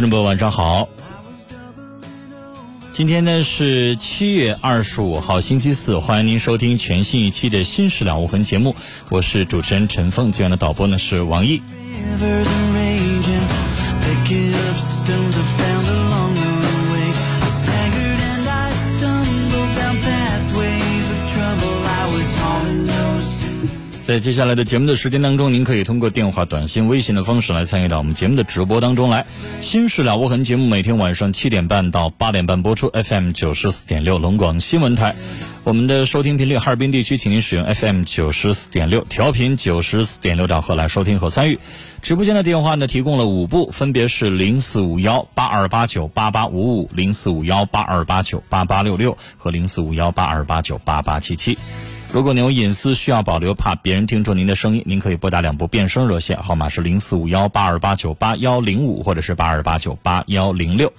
听众朋友，晚上好。今天呢是七月二十五号，星期四，欢迎您收听全新一期的《新事了无痕》节目，我是主持人陈凤，今晚的导播呢是王毅。在接下来的节目的时间当中，您可以通过电话、短信、微信的方式来参与到我们节目的直播当中来。新事了无痕节目每天晚上七点半到八点半播出，FM 九十四点六龙广新闻台。我们的收听频率，哈尔滨地区，请您使用 FM 九十四点六调频九十四点六兆赫来收听和参与。直播间的电话呢，提供了五部，分别是零四五幺八二八九八八五五、零四五幺八二八九八八六六和零四五幺八二八九八八七七。如果您有隐私需要保留，怕别人听出您的声音，您可以拨打两部变声热线，号码是零四五幺八二八九八幺零五或者是八二八九八幺零六。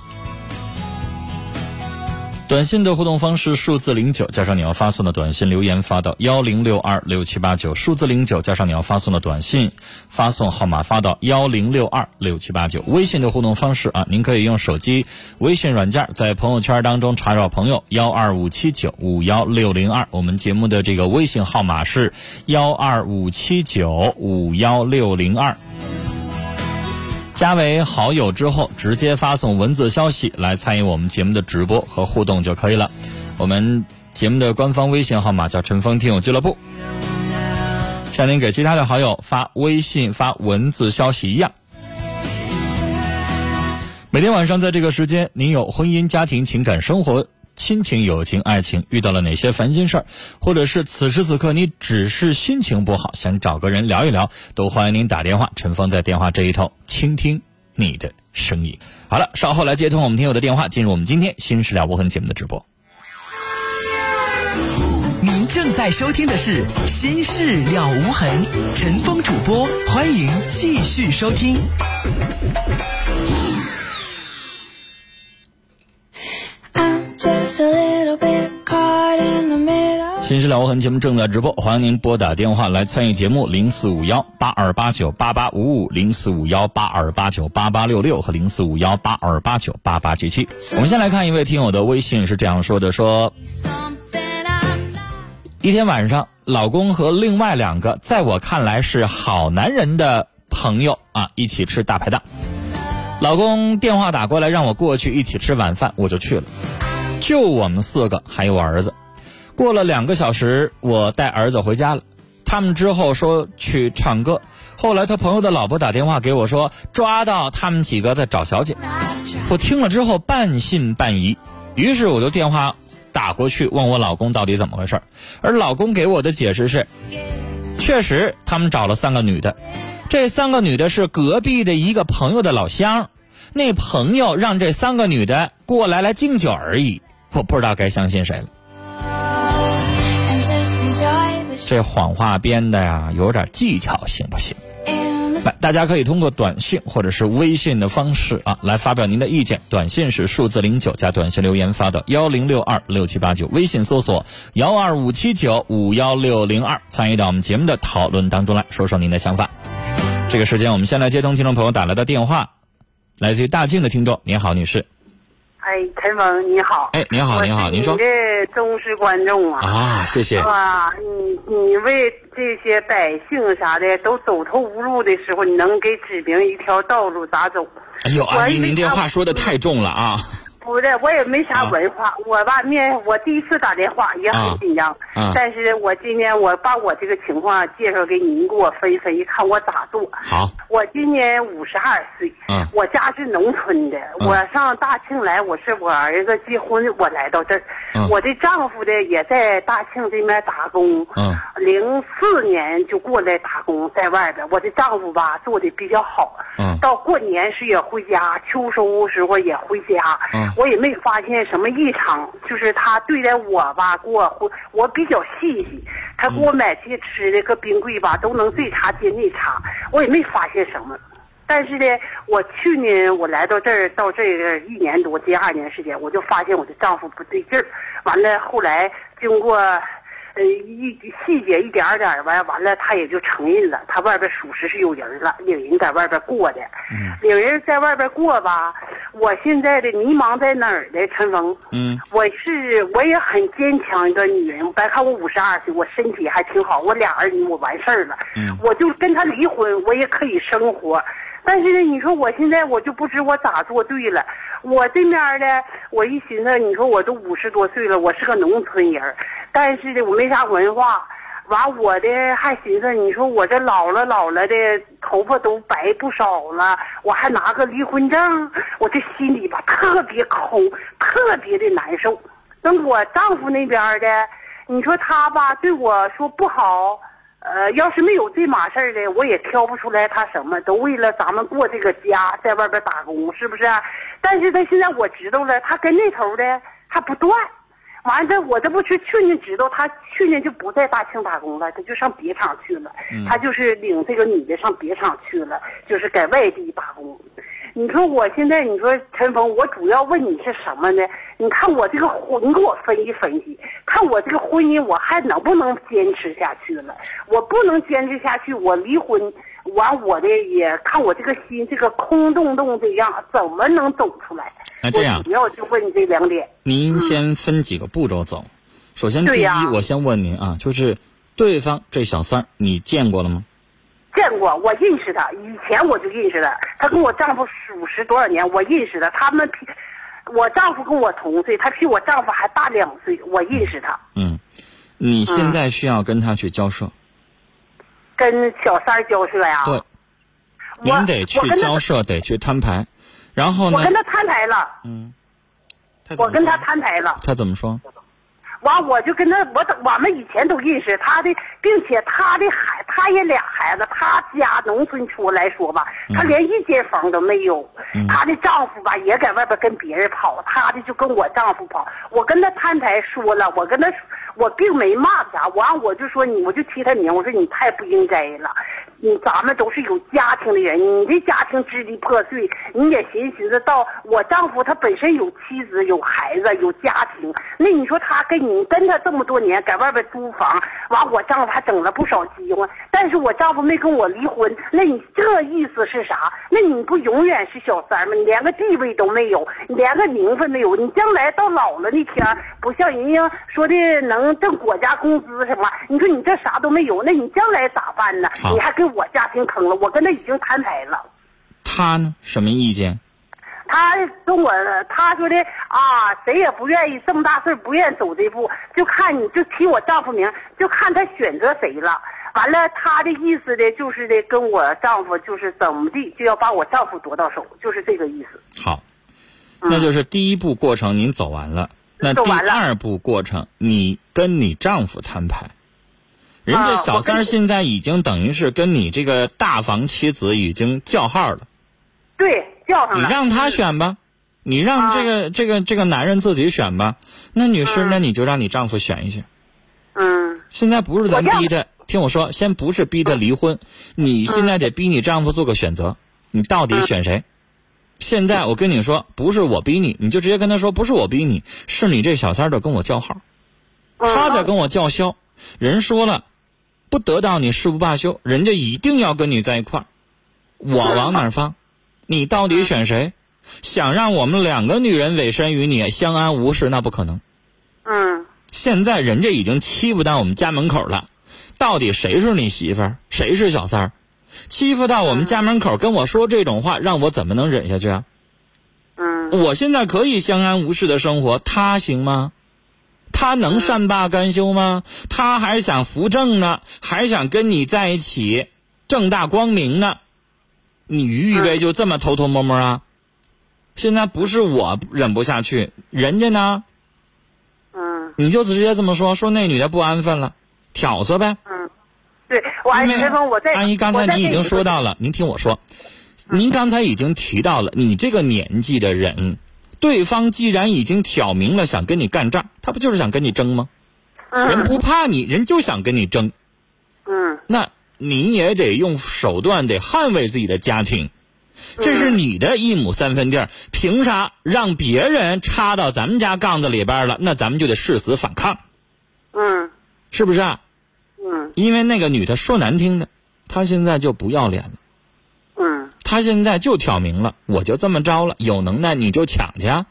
短信的互动方式数字零九加上你要发送的短信留言发到幺零六二六七八九数字零九加上你要发送的短信发送号码发到幺零六二六七八九微信的互动方式啊，您可以用手机微信软件在朋友圈当中查找朋友幺二五七九五幺六零二，我们节目的这个微信号码是幺二五七九五幺六零二。加为好友之后，直接发送文字消息来参与我们节目的直播和互动就可以了。我们节目的官方微信号码叫“陈峰听友俱乐部”，像您给其他的好友发微信发文字消息一样。每天晚上在这个时间，您有婚姻、家庭、情感、生活。亲情、友情、爱情遇到了哪些烦心事儿，或者是此时此刻你只是心情不好，想找个人聊一聊，都欢迎您打电话。陈峰在电话这一头倾听你的声音。好了，稍后来接通我们听友的电话，进入我们今天《新事了无痕》节目的直播。您正在收听的是《心事了无痕》，陈峰主播，欢迎继续收听。新事了无痕节目正在直播，欢迎您拨打电话来参与节目，零四五幺八二八九八八五五、零四五幺八二八九八八六六和零四五幺八二八九八八七七。我们先来看一位听友的微信是这样说的：说一天晚上，老公和另外两个在我看来是好男人的朋友啊，一起吃大排档。老公电话打过来让我过去一起吃晚饭，我就去了。就我们四个，还有我儿子。过了两个小时，我带儿子回家了。他们之后说去唱歌。后来他朋友的老婆打电话给我说，抓到他们几个在找小姐。我听了之后半信半疑，于是我就电话打过去问我老公到底怎么回事而老公给我的解释是，确实他们找了三个女的，这三个女的是隔壁的一个朋友的老乡，那朋友让这三个女的过来来敬酒而已。我不知道该相信谁了。这谎话编的呀，有点技巧，行不行？来，大家可以通过短信或者是微信的方式啊，来发表您的意见。短信是数字零九加短信留言发到幺零六二六七八九，微信搜索幺二五七九五幺六零二，参与到我们节目的讨论当中来说说您的想法。这个时间，我们先来接通听众朋友打来的电话，来自于大庆的听众，您好，女士。哎，陈峰你好。哎，您好，我您好，您说是你的忠实观众啊。啊，谢谢。啊，你你为这些百姓啥的都走投无路的时候，你能给指明一条道路咋走？哎呦，阿姨，您这话说的太重了啊！不是，我也没啥文化，我吧面我第一次打电话也很紧张，啊。但是我今天我把我这个情况介绍给您，给我分析分析，看我咋做。好，我今年五十二岁，嗯。我家是农村的，嗯。我上大庆来，我是我儿子结婚，我来到这儿，嗯。我的丈夫的也在大庆这边打工，嗯。零四年就过来打工，在外边，我的丈夫吧做的比较好，嗯。到过年时也回家，秋收时候也回家，嗯我也没发现什么异常，就是他对待我吧，给我我比较细心，他给我买这些吃的搁冰柜吧，都能这茬接那查，我也没发现什么。但是呢，我去年我来到这儿，到这个一年多，接二年时间，我就发现我的丈夫不对劲儿。完了，后来经过，呃，一细节一点点儿完，完了他也就承认了，他外边属实是有人了，领人在外边过的。嗯领人在外边过吧，我现在的迷茫在哪儿呢？陈峰，嗯我是我也很坚强一个女人，别看我五十二岁，我身体还挺好，我俩儿女我完事儿了，嗯我就跟他离婚，我也可以生活。但是呢，你说我现在我就不知我咋做对了。我这面呢，我一寻思，你说我都五十多岁了，我是个农村人，但是呢，我没啥文化。完，我的还寻思，你说我这老了老了的，头发都白不少了，我还拿个离婚证，我这心里吧特别空，特别的难受。那我丈夫那边的，你说他吧对我说不好，呃，要是没有这码事儿的，我也挑不出来他什么，都为了咱们过这个家，在外边打工，是不是？但是他现在我知道了，他跟那头的还不断。完了，我这不是去年知道，他去年就不在大庆打工了，他就上别厂去了。嗯他就是领这个女的上别厂去了，就是在外地打工。你说我现在，你说陈峰，我主要问你是什么呢？你看我这个婚，你给我分析分析，看我这个婚姻我还能不能坚持下去了？我不能坚持下去，我离婚。完，我的也看我这个心，这个空洞洞的样，怎么能走出来？那这样主要就问你这两点。您先分几个步骤走。首先，第一，我先问您啊，就是对方这小三儿，你见过了吗？见过，我认识他，以前我就认识他。他跟我丈夫属实多少年，我认识他。他们比我丈夫跟我同岁，他比我丈夫还大两岁，我认识他。嗯，你现在需要跟他去交涉，跟小三交涉呀？对，我您得去交涉，得去摊牌。然后呢我，跟他摊牌了，嗯，我跟他摊牌了。他怎么说？完，我就跟他，我都我们以前都认识他的，并且他的孩，他也俩孩子，他家农村出来说吧，他嗯连一间房都没有。嗯她的丈夫吧也在外边跟别人跑，她的就跟我丈夫跑。我跟他摊牌说了，我跟他说，我并没骂他，完我就说你，我就提他名，我说你太不应该了。你咱们都是有家庭的人，你这家庭支离破碎，你也寻思寻思到我丈夫他本身有妻子、有孩子、有家庭，那你说他跟你跟他这么多年，在外边租房，完我丈夫还整了不少机会，但是我丈夫没跟我离婚，那你这意思是啥？那你不永远是小三吗？你连个地位都没有，你连个名分没有，你将来到老了那天，不像人家说的能挣国家工资什么，你说你这啥都没有，那你将来咋办呢？你还跟我家庭坑了，我跟他已经摊牌了。他呢？什么意见？他跟我他说的啊，谁也不愿意这么大岁儿不愿意走这步，就看你就提我丈夫名，就看他选择谁了。完了，他的意思呢，就是的跟我丈夫就是怎么地，就要把我丈夫夺到手，就是这个意思。好，那就是第一步过程您走完了。那第二步过程，你跟你丈夫摊牌。人家啊小三儿现在已经等于是跟你这个大房妻子已经叫号了，对，叫上了。你让他选吧，你让啊这个这个这个男人自己选吧。那女士，嗯那你就让你丈夫选一选。嗯现在不是咱逼他，听我说，先不是逼他离婚，你现在得逼你丈夫做个选择，你到底选谁？现在我跟你说，不是我逼你，你就直接跟他说，不是我逼你，是你这小三儿的跟我叫号，嗯他在跟我叫嚣。人说了，不得到你誓不罢休，人家一定要跟你在一块儿。我往哪儿放？你到底选谁？想让我们两个女人委身于你，相安无事，那不可能。嗯现在人家已经欺负到我们家门口了，到底谁是你媳妇儿，谁是小三儿？欺负到我们家门口跟我说这种话，让我怎么能忍下去啊？嗯我现在可以相安无事的生活，他行吗？他能善罢甘休吗？他还想扶正呢，还想跟你在一起，正大光明呢。你预备就这么偷偷摸摸啊？现在不是我忍不下去，人家呢？嗯你就直接这么说，说那女的不安分了，挑唆呗。嗯，对，我阿姨刚才你已经说到了，您听我说，您刚才已经提到了，你这个年纪的人，对方既然已经挑明了想跟你干仗，他不就是想跟你争吗？人嗯不怕你，人就想跟你争，嗯那你也得用手段得捍卫自己的家庭，这是你的一亩三分地儿，凭啥让别人插到咱们家杠子里边了？那咱们就得誓死反抗，嗯是不是啊？嗯因为那个女的说难听的，她现在就不要脸了。嗯他现在就挑明了，我就这么着了，有能耐你就抢去啊，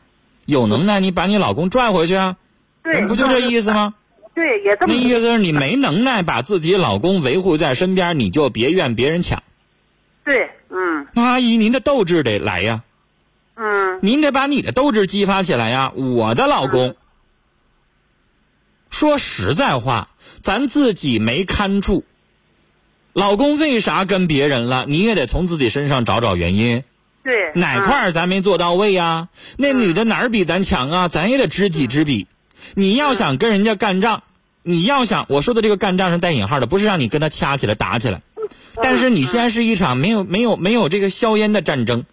有能耐你把你老公拽回去啊，对，不就这意思吗？对，也这么那意思是你没能耐把自己老公维护在身边，你就别怨别人抢。对，嗯那阿姨，您的斗志得来呀，嗯您得把你的斗志激发起来呀。我的老公，说实在话，咱自己没看住，老公为啥跟别人了？你也得从自己身上找找原因。对，哪块儿咱没做到位呀、那女的哪儿比咱强啊？咱也得知己知彼。你要想跟人家干仗，你要想我说的这个干仗是带引号的，不是让你跟他掐起来打起来。但是你现在是一场没有没有没有这个硝烟的战争，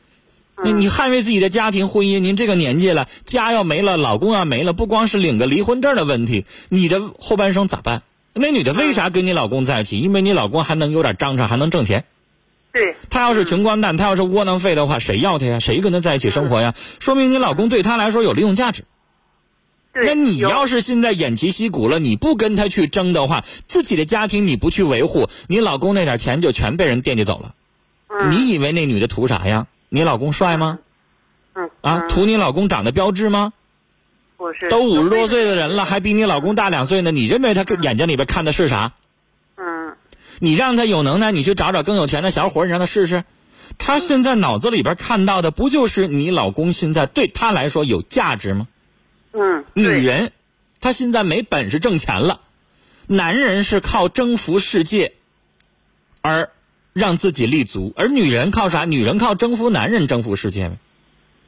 你你捍卫自己的家庭婚姻，您这个年纪了，家要没了，老公要没了，不光是领个离婚证的问题，你的后半生咋办？那女的为啥跟你老公在一起？因为你老公还能有点章程，还能挣钱。对，他要是穷光蛋，他要是窝囊废的话，谁要他呀？谁跟他在一起生活呀？说明你老公对他来说有利用价值。对，那你要是现在偃旗息鼓了，你不跟他去争的话，自己的家庭你不去维护，你老公那点钱就全被人惦记走了。嗯你以为那女的图啥呀？你老公帅吗？嗯啊，嗯图你老公长得标致吗？不是都五十多岁的人了，还比你老公大两岁呢，你认为他眼睛里边看的是啥？嗯你让他有能耐，你去找找更有钱的小伙儿，你让他试试。他现在脑子里边看到的不就是你老公现在对他来说有价值吗？嗯，女人，她现在没本事挣钱了，男人是靠征服世界而让自己立足，而女人靠啥？女人靠征服男人征服世界呗。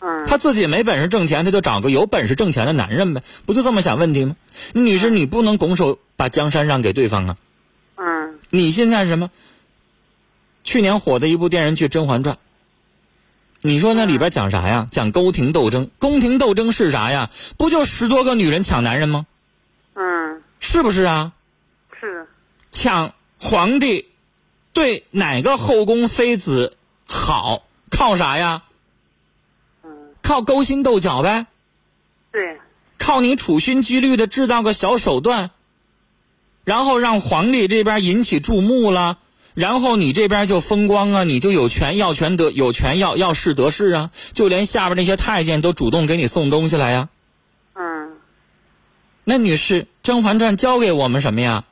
嗯她自己没本事挣钱，她就找个有本事挣钱的男人呗，不就这么想问题吗？女士，你不能拱手把江山让给对方啊！嗯你现在什么？去年火的一部电视剧《甄嬛传》，你说那里边讲啥呀？讲宫廷斗争。宫廷斗争是啥呀？不就十多个女人抢男人吗？嗯是不是啊？是抢皇帝对哪个后宫妃子好，靠啥呀？嗯靠勾心斗角呗，对靠你处心积虑的制造个小手段，然后让皇帝这边引起注目了，然后你这边就风光啊，你就有权要权得有权要要势得势啊，就连下边那些太监都主动给你送东西来呀。嗯那女士，《甄嬛传》教给我们什么呀？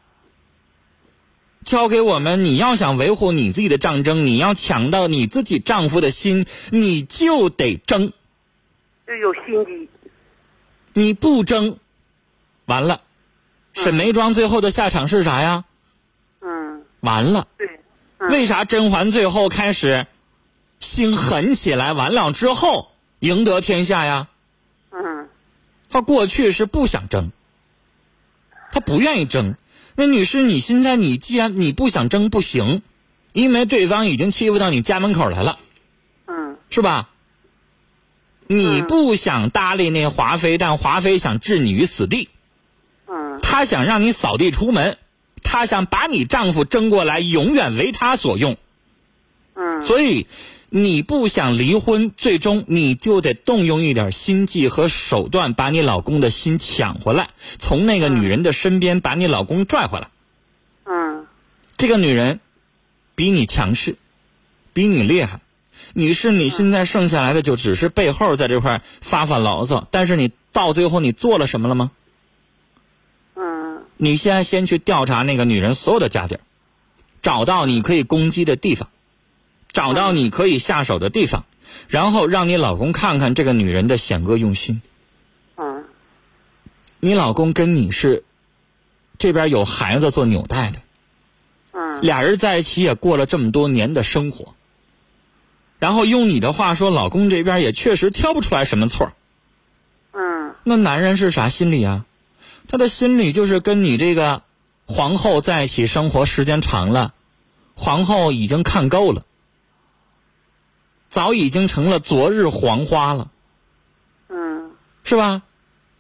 教给我们，你要想维护你自己的战争，你要抢到你自己丈夫的心，你就得争。就有心机你不争，完了，沈眉庄最后的下场是啥呀？嗯完了，对嗯为啥甄嬛最后开始心狠起来？完了之后赢得天下呀？嗯她过去是不想争，她不愿意争。那女士，你现在你既然你不想争，不行，因为对方已经欺负到你家门口来了，嗯是吧？你不想搭理那华妃，但华妃想置你于死地，嗯。她想让你扫地出门，她想把你丈夫争过来，永远为她所用。嗯。所以，你不想离婚，最终你就得动用一点心计和手段，把你老公的心抢回来，从那个女人的身边把你老公拽回来。嗯。这个女人比你强势，比你厉害，女士，你现在剩下来的就只是背后在这块发发牢骚，但是你到最后你做了什么了吗？嗯你现在先去调查那个女人所有的家底儿，找到你可以攻击的地方，找到你可以下手的地方，然后让你老公看看这个女人的险恶用心。嗯你老公跟你是这边有孩子做纽带的，嗯俩人在一起也过了这么多年的生活，然后用你的话说，老公这边也确实挑不出来什么错嗯那男人是啥心理啊？他的心理就是跟你这个皇后在一起生活时间长了，皇后已经看够了，早已经成了昨日黄花了，嗯是吧？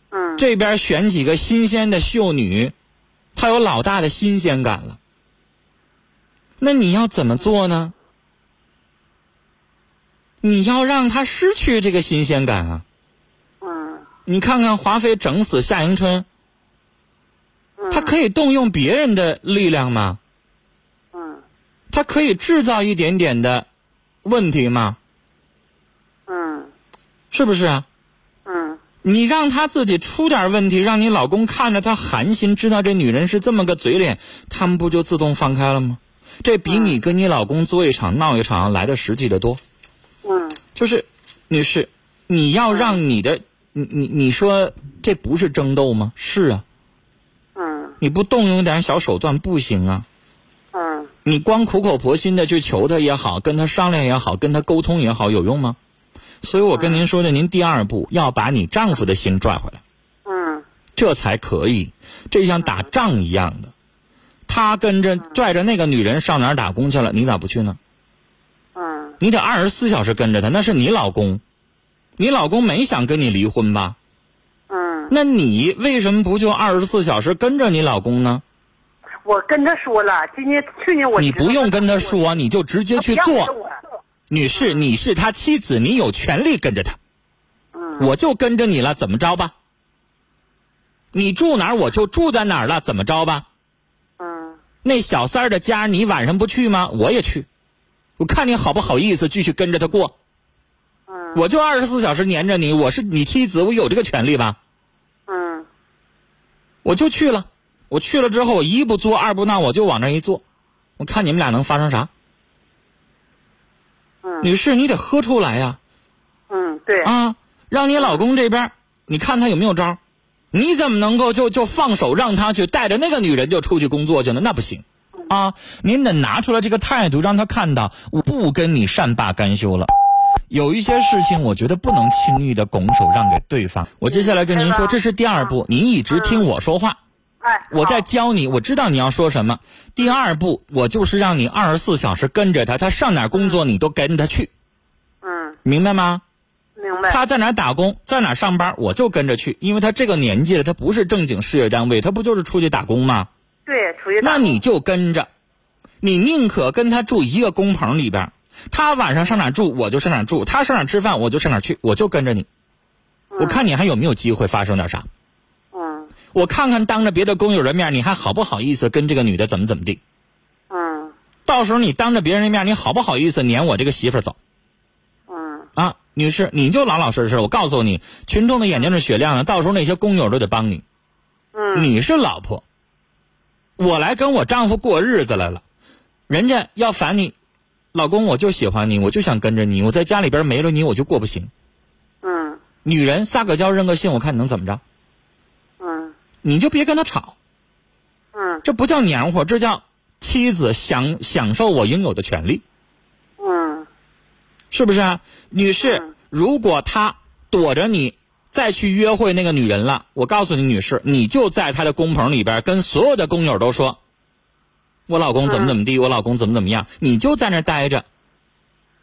嗯这边选几个新鲜的秀女，她有老大的新鲜感了。那你要怎么做呢？你要让他失去这个新鲜感啊！嗯你看看华妃整死夏迎春，她可以动用别人的力量吗？嗯她可以制造一点点的问题吗？嗯是不是啊？嗯你让她自己出点问题，让你老公看着她寒心，知道这女人是这么个嘴脸，他们不就自动放开了吗？这比你跟你老公作一场闹一场来的实际的多。嗯就是，女士，你要让你的，你你你说这不是争斗吗？是啊，嗯你不动用点小手段不行啊。嗯你光苦口婆心的去求他也好，跟他商量也好，跟他沟通也好，有用吗？所以我跟您说的，您第二步要把你丈夫的心拽回来，嗯这才可以。这像打仗一样的，他跟着拽着那个女人上哪儿打工去了，你咋不去呢？嗯你得二十四小时跟着他，那是你老公，你老公没想跟你离婚吧？嗯，那你为什么不就二十四小时跟着你老公呢？我跟他说了，今年去年我你不用跟他说，你就直接去做女士，你是他妻子，你有权利跟着他。嗯我就跟着你了，怎么着吧？你住哪儿我就住在哪儿了，怎么着吧？嗯那小三儿的家你晚上不去吗？我也去，我看你好不好意思继续跟着他过。嗯我就二十四小时黏着你，我是你妻子，我有这个权利吧？嗯我就去了，我去了之后，我一不作二不闹，我就往那一坐，我看你们俩能发生啥？嗯女士，你得喝出来呀、嗯，对，啊，让你老公这边，你看他有没有招？你怎么能够就就放手让他去带着那个女人就出去工作去呢？那不行，啊，您得拿出来这个态度，让他看到我不跟你善罢甘休了。有一些事情，我觉得不能轻易的拱手让给对方。我接下来跟您说，这是第二步，您一直听我说话，哎，我在教你，我知道你要说什么。第二步，我就是让你二十四小时跟着他，他上哪儿工作你都跟着他去，嗯，明白吗？明白，他在哪儿打工，在哪儿上班，我就跟着去，因为他这个年纪了，他不是正经事业单位，他不就是出去打工吗？对，出去打那你就跟着，你宁可跟他住一个工棚里边，他晚上上哪住，我就上哪住；他上哪吃饭，我就上哪去，我就跟着你。我看你还有没有机会发生点啥？嗯我看看当着别的工友的面，你还好不好意思跟这个女的怎么怎么地？嗯到时候你当着别人的面，你好不好意思撵我这个媳妇走嗯啊？女士，你就老老实实。我告诉你，群众的眼睛是雪亮的，到时候那些工友都得帮你。嗯你是老婆，我来跟我丈夫过日子来了，人家要烦你，老公我就喜欢你，我就想跟着你，我在家里边没了你我就过不行。嗯。女人撒个娇扔个信，我看你能怎么着？嗯。你就别跟他吵，嗯。这不叫黏糊，这叫妻子享享受我应有的权利，嗯。是不是啊？女士嗯，如果他躲着你再去约会那个女人了，我告诉你，女士，你就在他的工棚里边跟所有的工友都说，我老公怎么怎么地，我老公怎么怎么样，你就在那儿待着。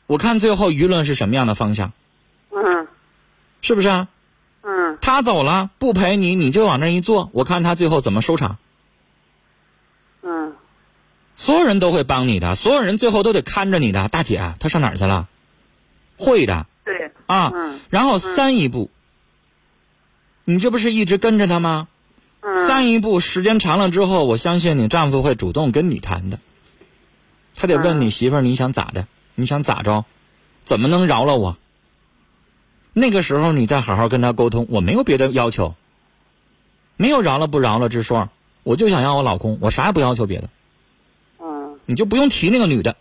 我看最后舆论是什么样的方向，嗯是不是啊？嗯他走了不陪你，你就往那一坐，我看他最后怎么收场。嗯所有人都会帮你的，所有人最后都得看着你的。大姐，他上哪儿去了？会的对，啊。嗯然后三一步，你这不是一直跟着他吗？嗯三一步时间长了之后，我相信你丈夫会主动跟你谈的。他得问你嗯媳妇儿你想咋的？你想咋着？怎么能饶了我？那个时候你再好好跟他沟通，我没有别的要求，没有饶了不饶了之说，我就想要我老公，我啥也不要求别的，嗯你就不用提那个女的，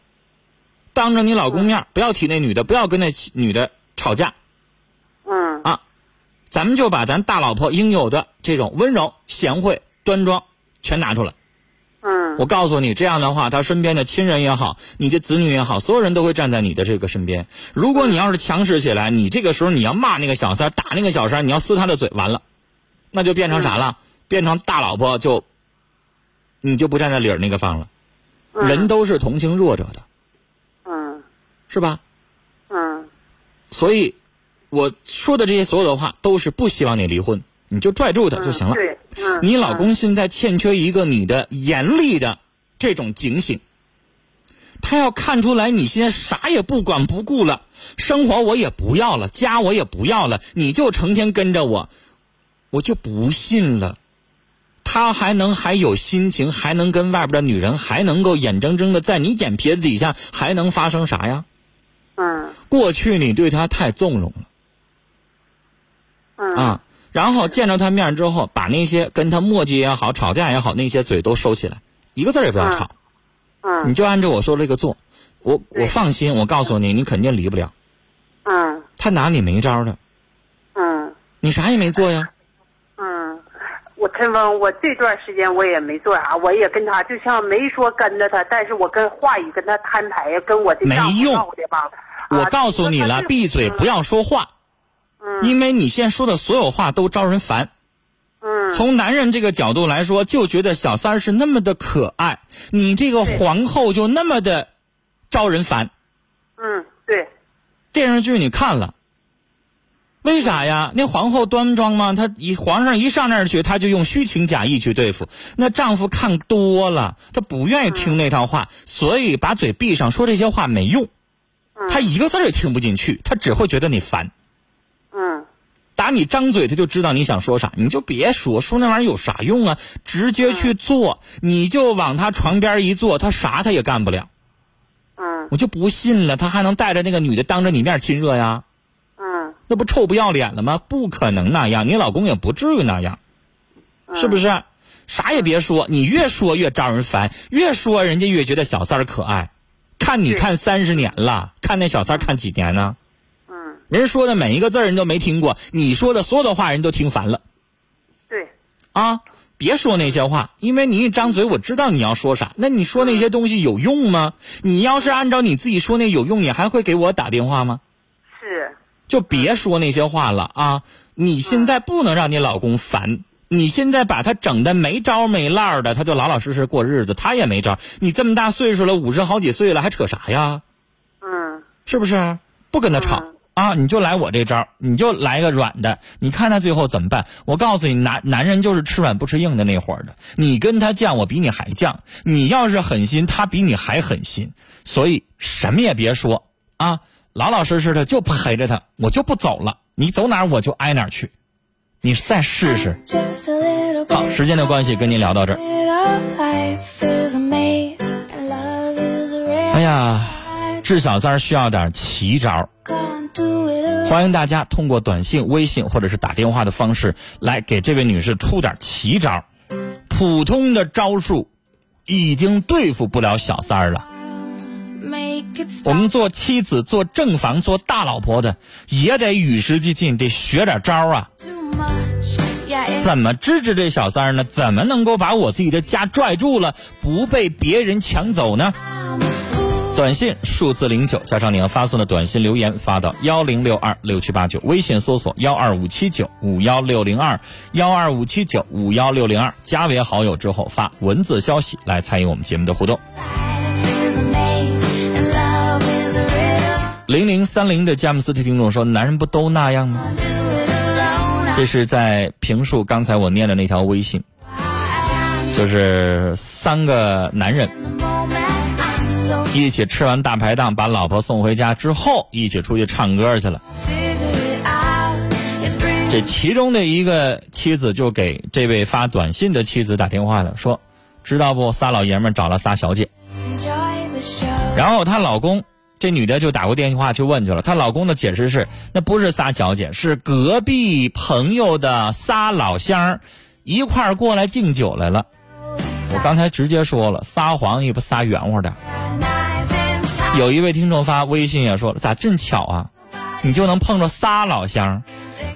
当着你老公面不要提那女的，不要跟那女的吵架，咱们就把咱大老婆应有的这种温柔、贤惠、端庄全拿出来。嗯我告诉你，这样的话，他身边的亲人也好，你的子女也好，所有人都会站在你的这个身边。如果你要是强势起来，你这个时候你要骂那个小三，打那个小三，你要撕他的嘴，完了，那就变成啥了？变成大老婆就，你就不站在理儿那个方了。嗯人都是同情弱者的，嗯是吧？嗯所以，我说的这些所有的话，都是不希望你离婚，你就拽住他就行了。对，嗯，你老公现在欠缺一个你的严厉的这种警醒，他要看出来你现在啥也不管不顾了，生活我也不要了，家我也不要了，你就成天跟着我，我就不信了。他还能还有心情，还能跟外边的女人，还能够眼睁睁的在你眼皮子底下，还能发生啥呀？嗯过去你对他太纵容了。嗯啊，然后见着他面之后，把那些跟他磨叽也好、吵架也好，那些嘴都收起来，一个字也不要吵，嗯你就按照我说这个做。我我放心，我告诉你，你肯定离不了。嗯他拿你没招的，嗯你啥也没做呀。嗯，我陈峰，我这段时间我也没做啥，我也跟他就像没说跟着他，但是我跟话语跟他摊牌呀，跟我的没用闹的吧。我告诉你了，闭嘴，不要。要说话，嗯因为你现在说的所有话都招人烦。嗯从男人这个角度来说，就觉得小三儿是那么的可爱，你这个皇后就那么的招人烦。嗯，对，电视剧你看了，为啥呀？那皇后端庄吗？她一皇上一上那儿去，她就用虚情假意去对付。那丈夫看多了，他不愿意听那套话，所以把嘴闭上，说这些话没用。他一个字儿也听不进去，他只会觉得你烦。嗯打你张嘴，他就知道你想说啥，你就别说，说那玩意儿有啥用啊？直接去做，你就往他床边一坐，他啥他也干不了。嗯我就不信了，他还能带着那个女的当着你面亲热呀？嗯那不臭不要脸了吗？不可能那样，你老公也不至于那样，是不是？啥也别说，你越说越招人烦，越说人家越觉得小三儿可爱。看你看三十年了，看那小三儿看几年呢？嗯，人说的每一个字儿人都没听过，你说的所有的话人都听烦了对，啊！别说那些话，因为你一张嘴，我知道你要说啥。那你说那些东西有用吗？你要是按照你自己说那有用，你还会给我打电话吗？是，就别说那些话了啊！你现在不能让你老公烦，你现在把他整的没招没落的，他就老老实实过日子，他也没招。你这么大岁数了，五十好几岁了，还扯啥呀？嗯是不是？不跟他吵、嗯啊！你就来我这招，你就来个软的，你看他最后怎么办？我告诉你，男男人就是吃软不吃硬的那伙儿的。你跟他犟，我比你还犟；你要是狠心，他比你还狠心。所以什么也别说啊，老老实实的就陪着他，我就不走了。你走哪儿我就挨哪儿去，你再试试。好，时间的关系，跟您聊到这儿。哎呀，治小三儿需要点奇招。欢迎大家通过短信、微信或者是打电话的方式来给这位女士出点奇招。普通的招数已经对付不了小三儿了。我们做妻子、做正房、做大老婆的，也得与时俱进，得学点招啊！怎么支持这小三儿呢？怎么能够把我自己的家拽住了，不被别人抢走呢？短信数字零九加上你要发送的短信留言发到幺零六二六七八九，微信搜索幺二五七九五幺六零二幺二五七九五幺六零二，加为好友之后发文字消息来参与我们节目的互动。零零三零的佳木斯的听众说：“男人不都那样吗？”这是在评述刚才我念的那条微信，就是三个男人一起吃完大排档，把老婆送回家之后，一起出去唱歌去了。这其中的一个妻子就给这位发短信的妻子打电话了，说：“知道不？仨老爷们找了仨小姐。”然后她老公这女的就打过电话去问去了，她老公的解释是，那不是仨小姐，是隔壁朋友的仨老乡一块儿过来敬酒来了。我刚才直接说了，撒谎也不撒圆乎的。有一位听众发微信也说了，咋真巧啊？你就能碰着仨老乡，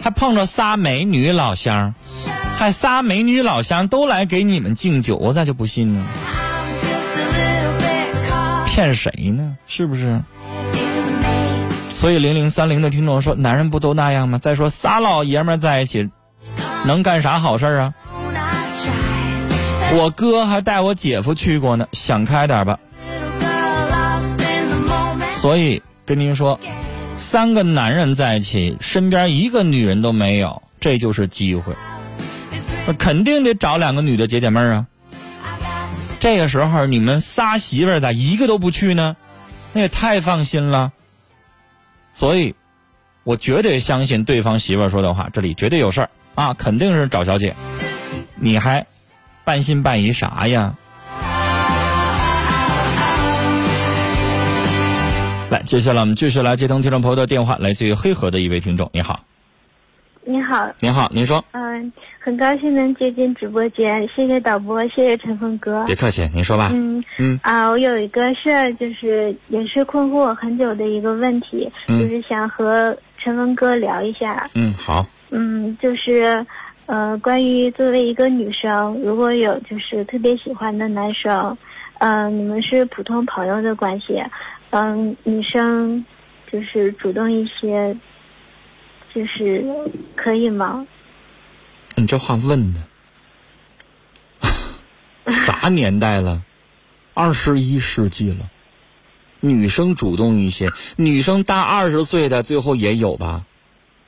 还碰着仨美女老乡，还仨美女老乡都来给你们敬酒，我咋就不信呢？骗谁呢？是不是？所以零零三零的听众说，男人不都那样吗？再说仨老爷们在一起，能干啥好事啊？我哥还带我姐夫去过呢，想开点吧。所以跟您说，三个男人在一起，身边一个女人都没有，这就是机会。那肯定得找两个女的解解闷儿啊。这个时候你们仨媳妇儿咋一个都不去呢？那也太放心了。所以，我绝对相信对方媳妇儿说的话，这里绝对有事儿啊，肯定是找小姐。你还半信半疑啥呀？来，接下来我们继续来接通听众朋友的电话，来自于黑河的一位听众，你好，你好，您好，您说，嗯，很高兴能接进直播间，谢谢导播，谢谢陈峰哥。别客气，您说吧。嗯嗯啊，我有一个事儿，就是也是困惑我很久的一个问题，嗯就是想和陈峰哥聊一下。嗯，好，嗯，就是呃，关于作为一个女生，如果有就是特别喜欢的男生，嗯、你们是普通朋友的关系，嗯、女生就是主动一些，就是可以吗？你这话问的，啥年代了？二十一世纪了，女生主动一些，女生大二十岁的最后也有吧？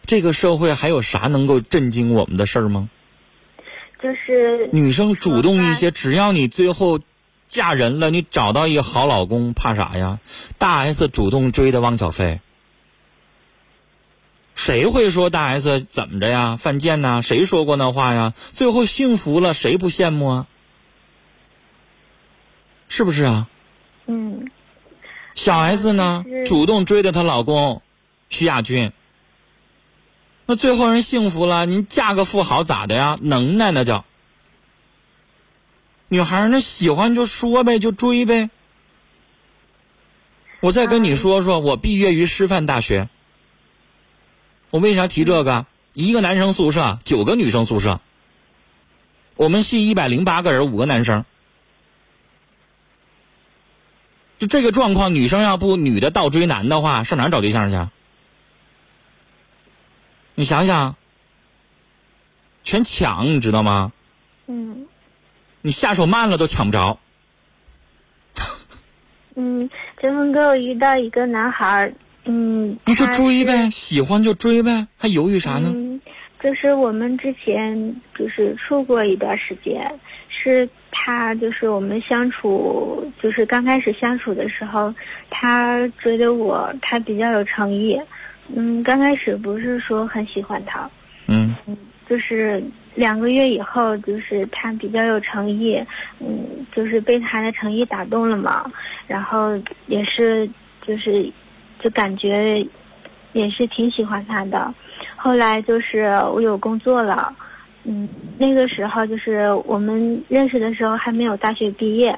这个社会还有啥能够震惊我们的事儿吗？就是女生主动一些，只要你最后嫁人了，你找到一个好老公，怕啥呀？大 S 主动追的汪小菲，谁会说大 S 怎么着呀？犯贱呐？谁说过那话呀？最后幸福了，谁不羡慕啊？是不是啊？嗯。小 S 呢，主动追的她老公徐亚军。那最后人幸福了，您嫁个富豪咋的呀？能耐那叫。女孩儿那喜欢就说呗，就追呗。我再跟你说说，我毕业于师范大学。我为啥提这个？一个男生宿舍，九个女生宿舍。我们系一百零八个人，五个男生。就这个状况，女生要不女的倒追男的话，上哪儿找对象去啊？你想想，全抢，你知道吗？嗯你下手慢了都抢不着。嗯，陈峰哥，我遇到一个男孩儿，嗯，你就追呗，喜欢就追呗，还犹豫啥呢？嗯，就是我们之前就是处过一段时间，是他就是我们相处，就是刚开始相处的时候，他追的我，他比较有诚意。嗯，刚开始不是说很喜欢他，嗯就是两个月以后，就是他比较有诚意，嗯，就是被他的诚意打动了嘛，然后也是就是就感觉也是挺喜欢他的。后来就是我有工作了，嗯，那个时候就是我们认识的时候还没有大学毕业，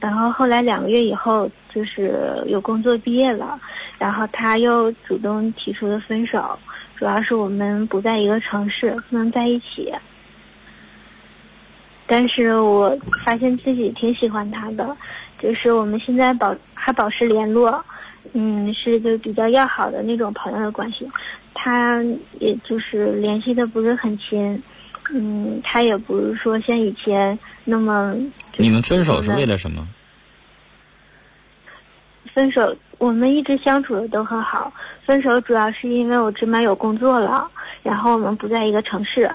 然后后来两个月以后就是有工作毕业了，然后他又主动提出了分手。主要是我们不在一个城市，不能在一起。但是我发现自己挺喜欢他的，就是我们现在保还保持联络，嗯，是就比较要好的那种朋友的关系。他也就是联系的不是很亲，嗯，他也不是说像以前那么。你们分手是为了什么？分手，我们一直相处的都很好。分手主要是因为我这边有工作了，然后我们不在一个城市。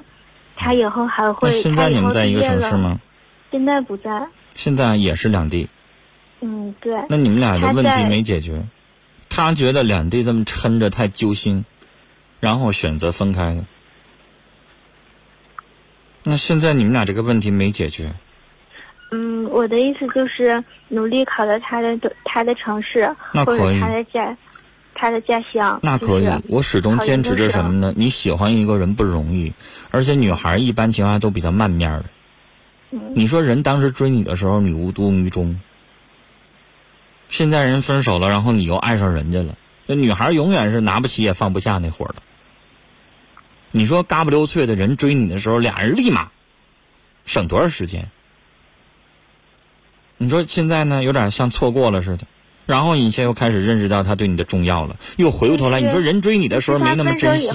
他以后还会。那现在你们在一个城市吗？现在不在。现在也是两地。嗯，对。那你们俩的问题没解决，他觉得两地这么抻着太揪心，然后选择分开的。那现在你们俩这个问题没解决。嗯，我的意思就是努力考到他的他的城市或者那可以他的家他的家乡。那可以就是，我始终坚持着什么呢？你喜欢一个人不容易，而且女孩一般情况下都比较慢面儿的。嗯你说人当时追你的时候，你无动于衷。现在人分手了，然后你又爱上人家了，那女孩永远是拿不起也放不下那会儿的。你说嘎不溜脆的人追你的时候，俩人立马省多少时间？你说现在呢，有点像错过了似的。然后你现在又开始认识到他对你的重要了，又回过头来，你说人追你的时候没那么珍惜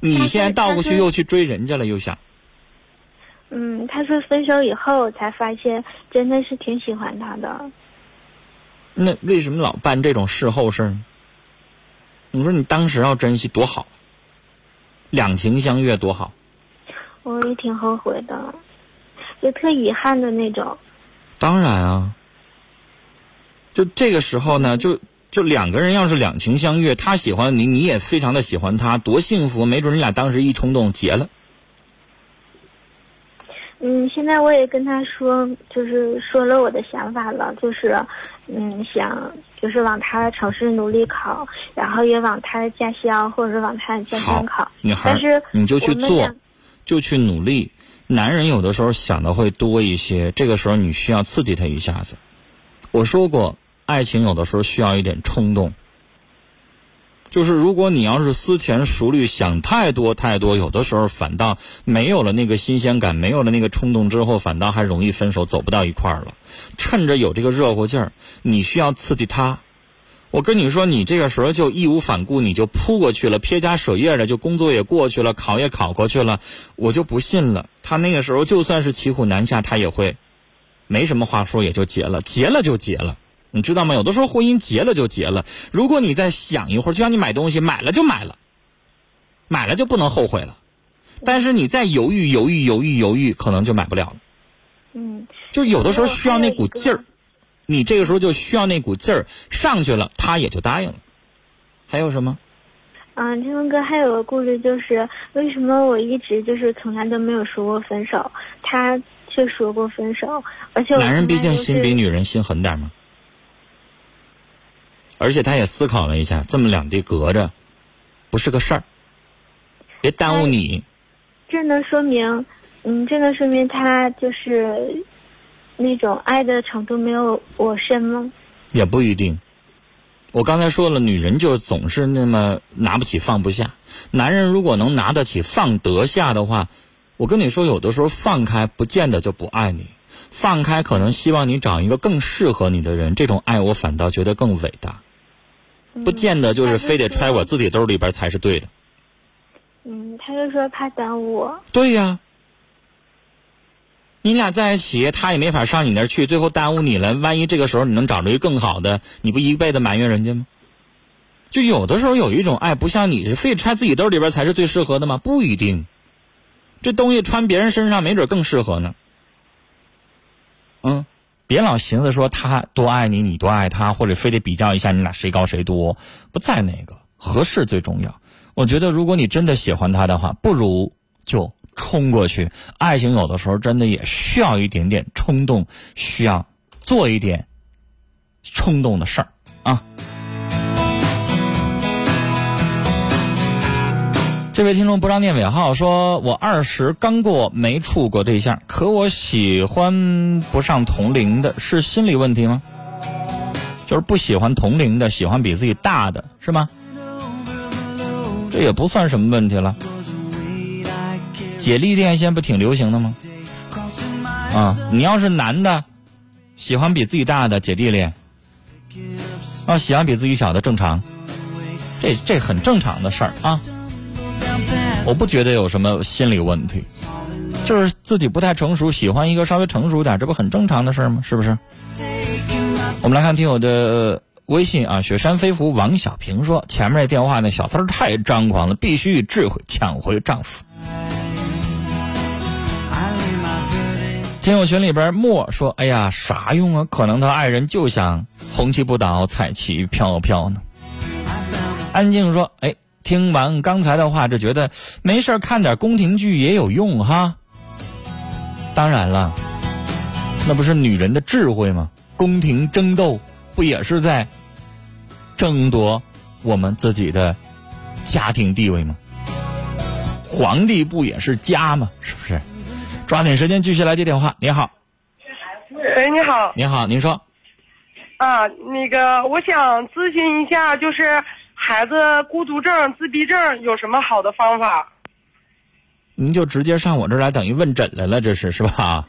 你现在倒过去又去追人家了，又想。嗯，他说分手以后才发现真的是挺喜欢他的。那为什么老办这种事后事儿呢？你说你当时要珍惜多好，两情相悦多好。我也挺后悔的，就特遗憾的那种。当然啊，就这个时候呢，就就两个人要是两情相悦，他喜欢你，你也非常的喜欢他，多幸福！没准你俩当时一冲动结了。嗯，现在我也跟他说，就是说了我的想法了，就是，嗯，想就是往他的城市努力考，然后也往他的家乡或者往他的家好乡考。，女孩但是，你就去做就去努力。男人有的时候想的会多一些，这个时候你需要刺激他一下子。我说过，爱情有的时候需要一点冲动。就是如果你要是思前熟虑，想太多太多，有的时候反倒没有了那个新鲜感，没有了那个冲动之后，反倒还容易分手，走不到一块儿了。趁着有这个热乎劲儿，你需要刺激他。我跟你说，你这个时候就义无反顾，你就扑过去了，撇家舍业的，就工作也过去了，考也考过去了，我就不信了。他那个时候就算是骑虎难下，他也会没什么话说，也就结了，结了就结了。你知道吗？有的时候婚姻结了就结了。如果你再想一会儿，就像你买东西，买了就买了，买了就不能后悔了。但是你再犹豫、犹豫、犹豫、犹豫，可能就买不了了。嗯，就有的时候需要那股劲儿，你这个时候就需要那股劲儿上去了，他也就答应了。还有什么？嗯，天龙哥还有个顾虑就是，为什么我一直就是从来都没有说过分手，他却说过分手，而且我男人毕竟心比女人心狠点嘛。而且他也思考了一下，这么两地隔着，不是个事儿，别耽误你。这能说明，嗯，这能说明他就是那种爱的程度没有我深吗？也不一定。我刚才说了，女人就总是那么拿不起放不下。男人如果能拿得起放得下的话，我跟你说，有的时候放开不见得就不爱你，放开可能希望你找一个更适合你的人。这种爱我反倒觉得更伟大，不见得就是非得揣我自己兜里边才是对的。嗯，他就说怕耽误我。对呀，你俩在一起，他也没法上你那儿去，最后耽误你了。万一这个时候你能找着一个更好的，你不一辈子埋怨人家吗？就有的时候有一种爱，不像你是非揣自己兜里边才是最适合的吗？不一定，这东西穿别人身上没准更适合呢。嗯，别老寻思说他多爱你，你多爱他，或者非得比较一下你俩谁高谁多，不在那个合适最重要。我觉得，如果你真的喜欢他的话，不如就冲过去。爱情有的时候真的也需要一点点冲动，需要做一点冲动的事儿啊。这位听众不让念尾号说：“我二十刚过，没处过对象，可我喜欢不上同龄的，是心理问题吗？就是不喜欢同龄的，喜欢比自己大的，是吗？这也不算什么问题了。姐弟恋现在不挺流行的吗？啊，你要是男的，喜欢比自己大的姐弟恋，啊，喜欢比自己小的正常，这这很正常的事儿啊。”我不觉得有什么心理问题，就是自己不太成熟，喜欢一个稍微成熟点，这不很正常的事儿吗？是不是？我们来看听友的微信啊，雪山飞狐王小平说，前面那电话那小三儿太张狂了，必须智慧抢回丈夫。听友群里边莫说，哎呀，啥用啊？可能他爱人就想红旗不倒，彩旗飘飘呢。安静说，哎。听完刚才的话，就觉得没事看点宫廷剧也有用哈。当然了，那不是女人的智慧吗？宫廷争斗不也是在争夺我们自己的家庭地位吗？皇帝不也是家吗？是不是？抓紧时间继续来接电话。你好，喂，你好你好，您说。啊，那个我想咨询一下，就是孩子孤独症、自闭症有什么好的方法？您就直接上我这儿来，等于问诊来了，这是是吧？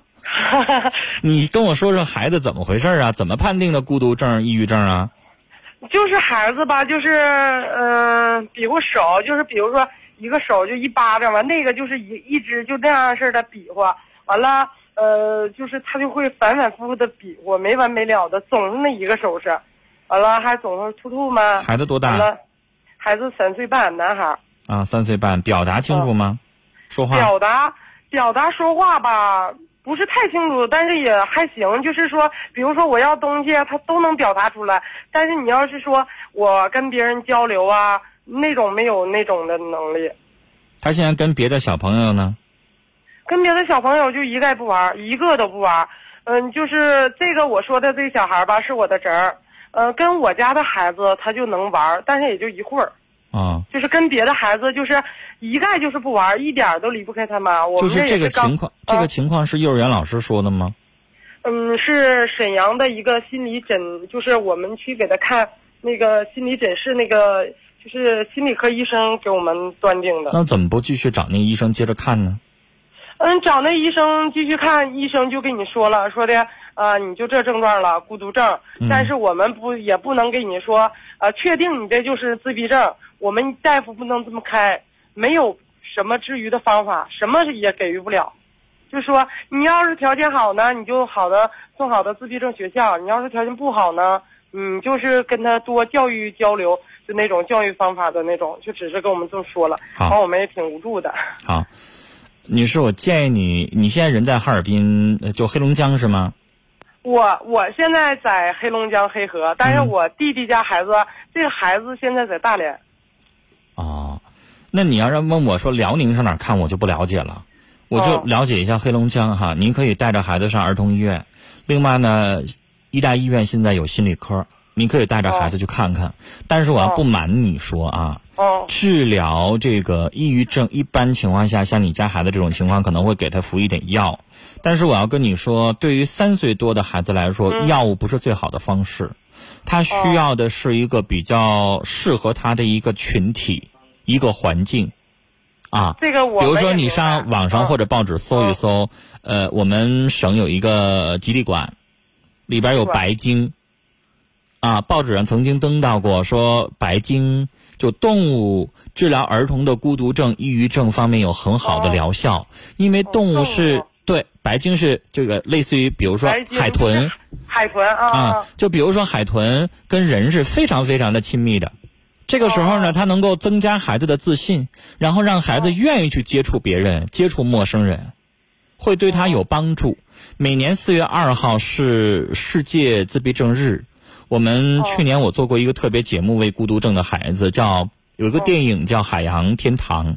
你跟我说说孩子怎么回事啊？怎么判定的孤独症、抑郁症啊？就是孩子吧，就是嗯、呃比划手，就是比如说一个手就一巴掌，完那个就是一一只就那样式的比划，完了呃，就是他就会反反复复的比划，没完没了的，总是那一个手势，完了还总是吐吐吗。孩子多大完了，孩子三岁半，男孩。啊？三岁半，表达清楚吗？说话表达表达说话吧，不是太清楚，但是也还行。就是说，比如说我要东西，他都能表达出来。但是你要是说我跟别人交流啊，那种没有那种的能力。他现在跟别的小朋友呢？跟别的小朋友就一概不玩，一个都不玩。嗯，就是这个我说的这个小孩吧，是我的侄儿。呃，跟我家的孩子他就能玩，但是也就一会儿。啊，就是跟别的孩子就是一概就是不玩，一点都离不开他妈。我们就是这个情况，这啊个情况是幼儿园老师说的吗？嗯，是沈阳的一个心理诊，就是我们去给他看那个心理诊室那个，就是心理科医生给我们断定的。那怎么不继续找那个医生接着看呢？嗯，找那医生继续看，医生就跟你说了，说的啊、你就这症状了，孤独症。嗯但是我们不也不能给你说，呃，确定你这就是自闭症，我们大夫不能这么开，没有什么治愈的方法，什么也给予不了。就说你要是条件好呢，你就好的送好的自闭症学校；你要是条件不好呢，你就是跟他多教育交流，就那种教育方法的那种，就只是跟我们这么说了，好完我们也挺无助的。好，女士，我建议你，你现在人在哈尔滨，呃就黑龙江是吗？我我现在在黑龙江黑河，但是嗯我弟弟家孩子，这个孩子现在在大连。哦，那你要是问我说辽宁上哪看，我就不了解了，我就哦了解一下黑龙江哈。您可以带着孩子上儿童医院，另外呢，医大医院现在有心理科，您可以带着孩子去看看。但是我要哦不瞒你说啊，哦。治疗这个抑郁症，一般情况下，像你家孩子这种情况，可能会给他服一点药。但是我要跟你说，对于三岁多的孩子来说，嗯。药物不是最好的方式，他需要的是一个比较适合他的一个群体、一个环境，啊。这个我比如说，你上网上嗯。或者报纸搜一搜，呃，我们省有一个吉利馆，里边有白鲸，啊，报纸上曾经登到过，说白鲸就动物治疗儿童的孤独症、抑郁症方面有很好的哦。疗效，因为动物是物。对白鲸是这个类似于，比如说海豚。海豚啊啊，就比如说海豚跟人是非常非常的亲密的。这个时候呢，哦。它能够增加孩子的自信，然后让孩子愿意去接触别人、接触陌生人，会对他有帮助。每年四月二号是世界自闭症日，我们去年我做过一个特别节目，为孤独症的孩子，叫有一个电影叫《海洋天堂》。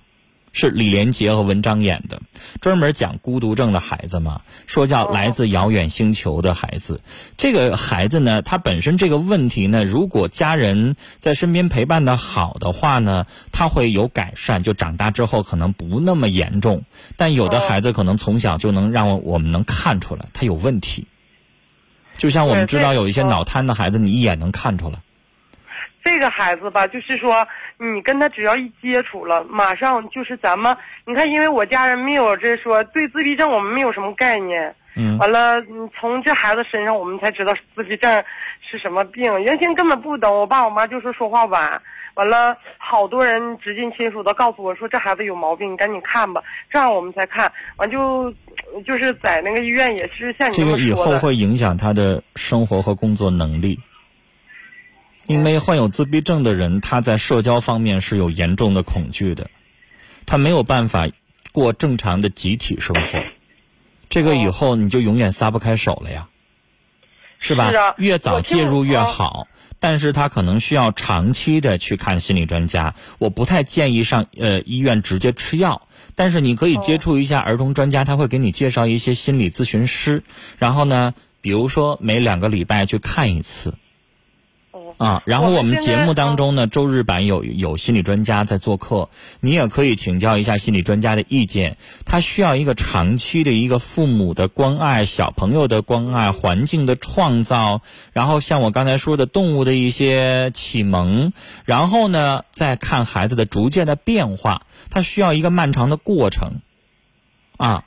是李连杰和文章演的，专门讲孤独症的孩子嘛，说叫来自遥远星球的孩子。这个孩子呢，他本身这个问题呢，如果家人在身边陪伴的好的话呢，他会有改善，就长大之后可能不那么严重。但有的孩子可能从小就能让我们能看出来他有问题，就像我们知道有一些脑瘫的孩子，你一眼能看出来。这个孩子吧，就是说你跟他只要一接触了，马上就是咱们，你看，因为我家人没有这说对自闭症我们没有什么概念，嗯。完了，嗯从这孩子身上我们才知道自闭症是什么病，原先根本不懂，我爸我妈就说说话晚，完了，好多人直近亲属都告诉我说这孩子有毛病，你赶紧看吧，这样我们才看，完就就是在那个医院也是像你这个以后，会影响他的生活和工作能力，因为患有自闭症的人，他在社交方面是有严重的恐惧的，他没有办法过正常的集体生活，这个以后你就永远撒不开手了呀。是吧？是啊。越早介入越啊好。但是他可能需要长期的去看心理专家，我不太建议上呃医院直接吃药，但是你可以接触一下儿童专家，他会给你介绍一些心理咨询师，然后呢，比如说每两个礼拜去看一次，啊，然后我我们节目当中呢，周日版有有心理专家在做客，你也可以请教一下心理专家的意见。他需要一个长期的一个父母的关爱、小朋友的关爱、环境的创造，然后像我刚才说的动物的一些启蒙，然后呢再看孩子的逐渐的变化，他需要一个漫长的过程，啊。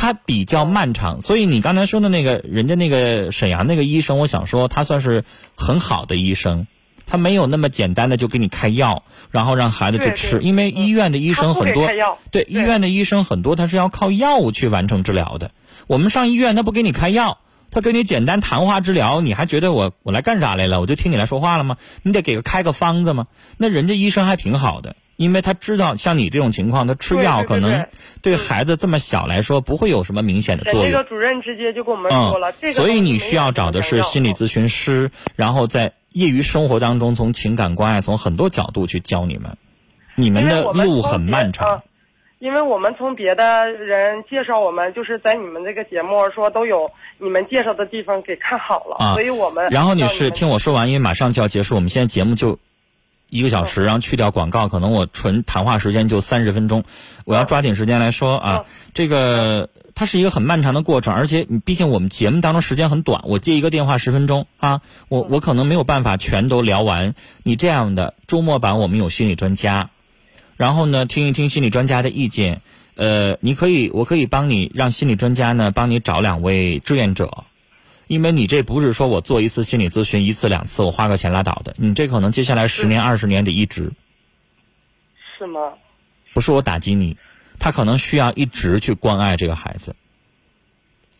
它比较漫长，所以你刚才说的那个人家那个沈阳那个医生，我想说他算是很好的医生，他没有那么简单的就给你开药，然后让孩子去吃，因为医院的医生很多对医院的医生很多他是要靠药物去完成治疗的。我们上医院他不给你开药，他跟你简单谈话治疗，你还觉得我我来干啥来了？我就听你来说话了吗？你得给个开个方子吗？那人家医生还挺好的。因为他知道像你这种情况，他吃药可能对孩子这么小来说不会有什么明显的作用个。主任直接就跟我们说了，这个嗯所以你需要找的是心理咨询师，然后在业余生活当中，从情感关爱，从很多角度去教你们。你们的路很漫长啊，因为我们从别的人介绍我们，就是在你们这个节目说都有你们介绍的地方给看好了，啊所以我们然后女士，听我说完，因为马上就要结束，我们现在节目就一个小时，然后去掉广告，可能我纯谈话时间就三十分钟，我要抓紧时间来说啊，这个它是一个很漫长的过程，而且你毕竟我们节目当中时间很短，我接一个电话十分钟啊，我我可能没有办法全都聊完。你这样的周末版我们有心理专家，然后呢听一听心理专家的意见，呃，你可以我可以帮你让心理专家呢帮你找两位志愿者。因为你这不是说我做一次心理咨询一次两次我花个钱拉倒的，你这可能接下来十年二十年得一直，是吗？不是我打击你，他可能需要一直去关爱这个孩子，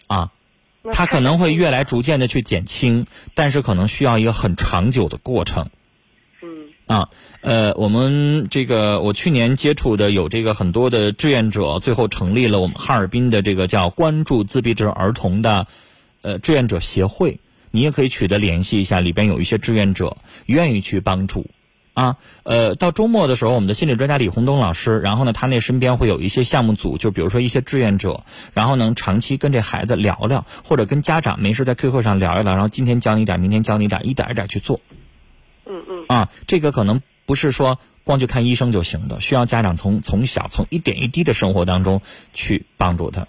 啊，他可能会越来逐渐的去减轻，但是可能需要一个很长久的过程。啊，呃，我们这个我去年接触的有这个很多的志愿者，最后成立了我们哈尔滨的这个叫关注自闭症儿童的呃志愿者协会，你也可以取得联系一下，里边有一些志愿者愿意去帮助。啊，呃，到周末的时候，我们的心理专家李洪东老师，然后呢，他那身边会有一些项目组，就比如说一些志愿者，然后能长期跟这孩子聊聊，或者跟家长没事在 QQ 上聊一聊，然后今天教你点，明天教你点，一点一点去做。嗯嗯啊，这个可能不是说光去看医生就行的，需要家长从从小从一点一滴的生活当中去帮助他，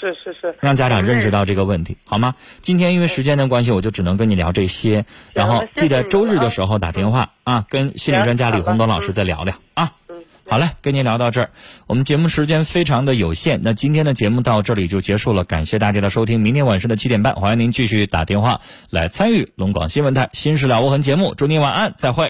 是是是，让家长认识到这个问题，好吗？今天因为时间的关系，我就只能跟你聊这些，然后记得周日的时候打电话啊，跟心理专家李洪东老师再聊聊啊。好嘞，跟您聊到这儿，我们节目时间非常的有限，那今天的节目到这里就结束了，感谢大家的收听，明天晚上的七点半，欢迎您继续打电话来参与龙广新闻台《新事了无痕》节目，祝您晚安，再会。